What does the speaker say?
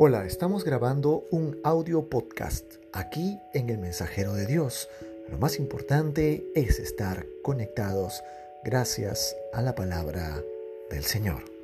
Hola, estamos grabando un audio podcast aquí en el Mensajero de Dios. Lo más importante es estar conectados gracias a la palabra del Señor.